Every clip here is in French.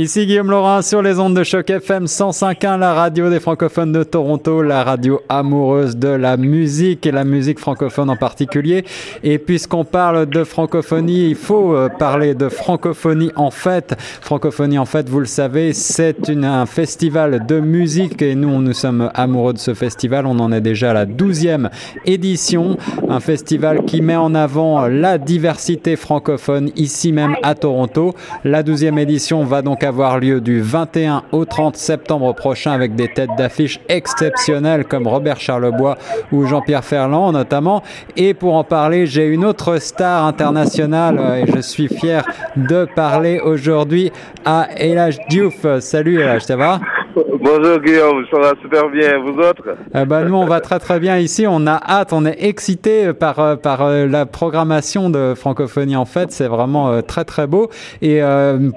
Ici Guillaume Laurin sur les ondes de choc FM 105.1, la radio des francophones de Toronto, la radio amoureuse de la musique et la musique francophone en particulier. Et puisqu'on parle de francophonie, il faut euh, parler de francophonie en fait. Francophonie en fait, vous le savez, c'est un festival de musique et nous, nous sommes amoureux de ce festival. On en est déjà à la 12e édition. Un festival qui met en avant la diversité francophone ici même à Toronto. La 12e édition va donc avoir lieu du 21 au 30 septembre prochain avec des têtes d'affiche exceptionnelles comme Robert Charlebois ou Jean-Pierre Ferland notamment. Et pour en parler, j'ai une autre star internationale euh, et je suis fier de parler aujourd'hui à Elage Diouf. Salut Elage, ça va? Bonjour Guillaume, ça va super bien. Vous autres eh ben, Nous, on va très très bien ici. On a hâte, on est excité par, euh, par euh, la programmation de Francophonie en fait. C'est vraiment euh, très très beau. Et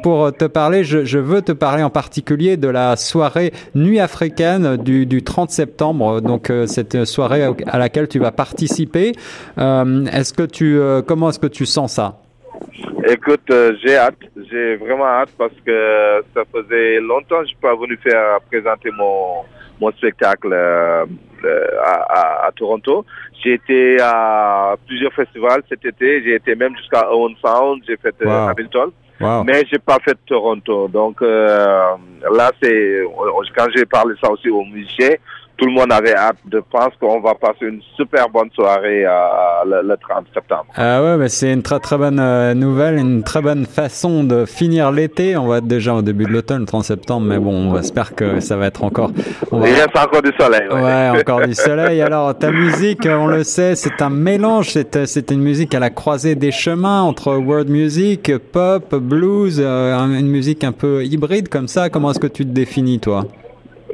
pour te parler, je, je, veux te parler en particulier de la soirée Nuit africaine du, du 30 septembre. Donc cette soirée à laquelle tu vas participer. est-ce que tu, comment est-ce que tu sens ça? Écoute, euh, j'ai hâte, j'ai vraiment hâte parce que ça faisait longtemps que je suis pas venu faire présenter mon mon spectacle euh, euh, à, à, Toronto. J'ai été à plusieurs festivals cet été, j'ai été même jusqu'à Owen Sound, j'ai fait Hamilton. Mais j'ai pas fait Toronto. Donc là, c'est quand j'ai parlé ça aussi aux musiciens, tout le monde avait hâte de penser qu'on va passer une super bonne soirée euh, le, 30 septembre. Ah ouais, mais c'est une très très bonne euh, nouvelle, une très bonne façon de finir l'été. On va être déjà au début de l'automne, le 30 septembre, mais bon, on espère que ça va être encore. Il reste encore du soleil. Ouais, encore du soleil. Alors, ta musique, on le sait, c'est un mélange. C'est une musique à la croisée des chemins entre world music, pop, blues, euh, une musique un peu hybride comme ça. Comment est-ce que tu te définis, toi?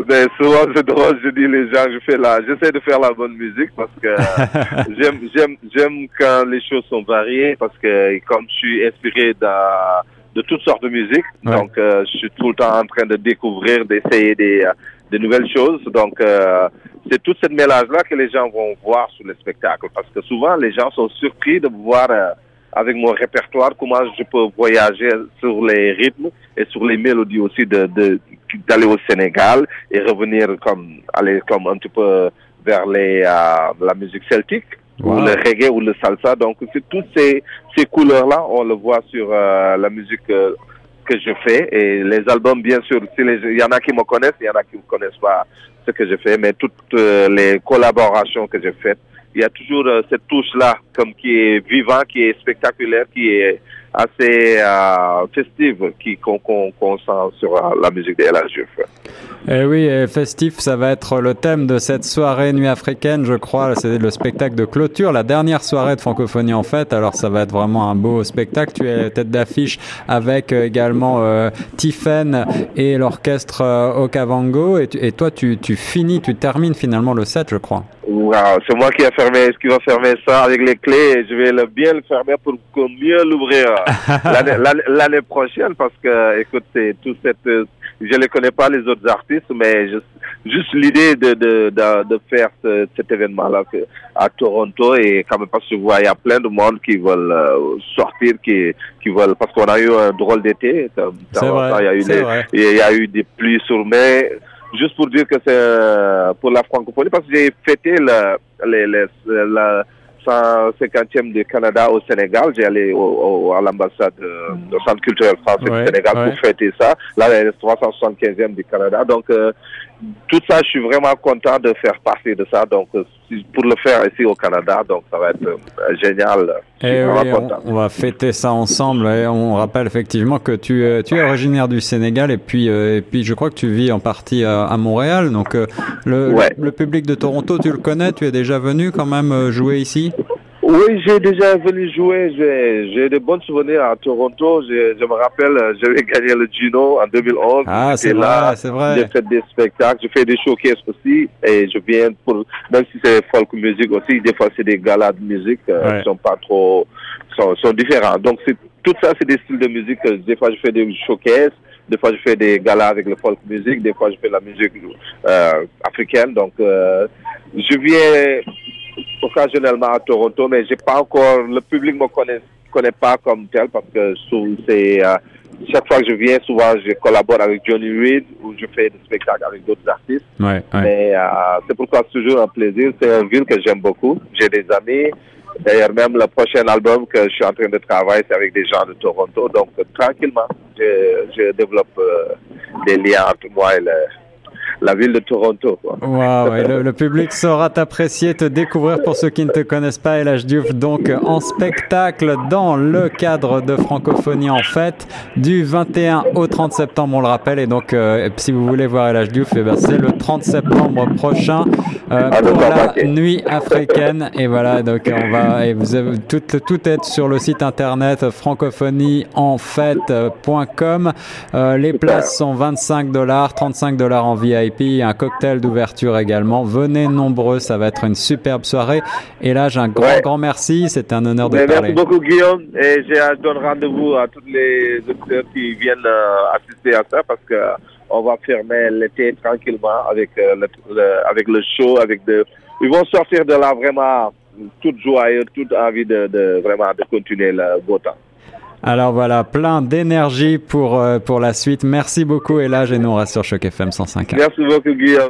Ben, souvent, c'est drôle, je dis les gens, je fais la, j'essaie de faire la bonne musique parce que j'aime, j'aime, j'aime quand les choses sont variées parce que comme je suis inspiré de, de toutes sortes de musique, donc euh, je suis tout le temps en train de découvrir, d'essayer des, des nouvelles choses. Donc, euh, c'est toute cette mélange-là que les gens vont voir sur le spectacle parce que souvent, les gens sont surpris de voir euh, avec mon répertoire comment je peux voyager sur les rythmes et sur les mélodies aussi de, de d'aller au Sénégal et revenir comme aller comme un petit peu vers les euh, la musique celtique ou le reggae ou le salsa. Donc c'est toutes ces ces couleurs là on le voit sur euh, la musique euh, que je fais. Et les albums bien sûr il y en a qui me connaissent il y en a qui ne connaissent pas ce que je fais mais toutes les collaborations que j'ai faites il y a toujours cette touche là comme qui est vivant qui est spectaculaire qui est assez euh, festive qui qu'on sent sur euh, la musique de la Eh oui, festif, ça va être le thème de cette soirée nuit africaine, je crois. C'est le spectacle de clôture, la dernière soirée de francophonie en fait. Alors ça va être vraiment un beau spectacle. Tu es tête d'affiche avec euh, également euh, Tiffen et l'orchestre euh, Okavango. Et, et toi, tu, tu finis, tu termines finalement le set, je crois. Wow, c'est moi qui a fermé, qui va fermer ça avec les clés. Je vais le, bien le fermer pour mieux l'ouvrir l'année prochaine parce que, écoute, tout cette, je ne connais pas les autres artistes, mais juste l'idée de, de, de, faire cet événement-là à Toronto et quand même parce que je vois, il y a plein de monde qui veulent euh, sortir, qui, qui veulent, parce qu'on a eu un drôle d'été. Il y a eu il y a eu des pluies sur mai juste pour dire que c'est euh, pour la francophonie, parce que j'ai fêté le, les, les, la 150e du Canada au Sénégal. J'ai allé au, à l'ambassade, euh, au Centre culturel français du Sénégal pour fêter ça. Là, est 375e du Canada. Donc, euh, tout ça, je suis vraiment content de faire partie de ça. Donc, pour le faire ici au Canada, donc ça va être euh, génial. Et eh on, va fêter ça ensemble. Et on rappelle effectivement que tu, euh, tu es originaire du Sénégal et puis, euh, et puis je crois que tu vis en partie à, Montréal. Donc le, le, public de Toronto, tu le connais Tu es déjà venu quand même jouer ici? Oui, j'ai déjà venu jouer. J'ai de bons souvenirs à Toronto. Je me rappelle, j'avais gagné le Gino en 2011. Ah, c'est vrai, c'est vrai. J'ai fait des spectacles, je fais des showcases aussi. Et je viens pour, même si c'est folk music aussi, des fois c'est des galas de musique euh, qui sont pas trop, sont, sont différents. Donc c'est tout ça, c'est des styles de musique. Des fois je fais des showcases. Des fois, je fais des galas avec le folk music. Des fois, je fais la musique euh, africaine. Donc, euh, je viens occasionnellement à Toronto, mais j'ai pas encore, le public me connaît connais pas comme tel parce que c'est euh, chaque fois que je viens, souvent je collabore avec Johnny Reed ou je fais des spectacles avec d'autres artistes. Ouais, ouais. Mais euh, c'est pourquoi c'est toujours un plaisir. C'est une ville que j'aime beaucoup. J'ai des amis. D'ailleurs, même le prochain album que je suis en train de travailler, c'est avec des gens de Toronto. Donc, tranquillement, je, je développe euh, des liens entre moi et le, la ville de Toronto. Quoi. Wow, le, le, public saura t'apprécier, te découvrir pour ceux qui ne te connaissent pas. LH Diouf, donc en spectacle dans le cadre de Francophonie en fête du 21 au 30 septembre, on le rappelle. Et donc, euh, si vous voulez voir LH Diouf, eh ben, c'est le 30 septembre prochain euh, pour la nuit africaine. Et voilà, donc on va, et vous avez tout, tout est sur le site internet francophonieenfête.com. Euh, les places sont 25 dollars, 35 dollars en VIP un cocktail d'ouverture également. Venez nombreux, ça va être une superbe soirée. Et là, j'ai un grand, ouais. grand merci. C'est un honneur de Mais parler. Merci beaucoup, Guillaume. Et je donne rendez-vous à tous les auditeurs qui viennent euh, assister à ça parce que on va fermer l'été tranquillement avec, euh, le, le, avec le show. Avec de... Ils vont sortir de là vraiment toute joyeux, toute envie de, de vraiment de continuer le beau temps. Alors voilà, plein d'énergie pour, euh, pour la suite. Merci beaucoup, Elage, et nous on reste sur Choc FM 105. Merci beaucoup, Guillaume.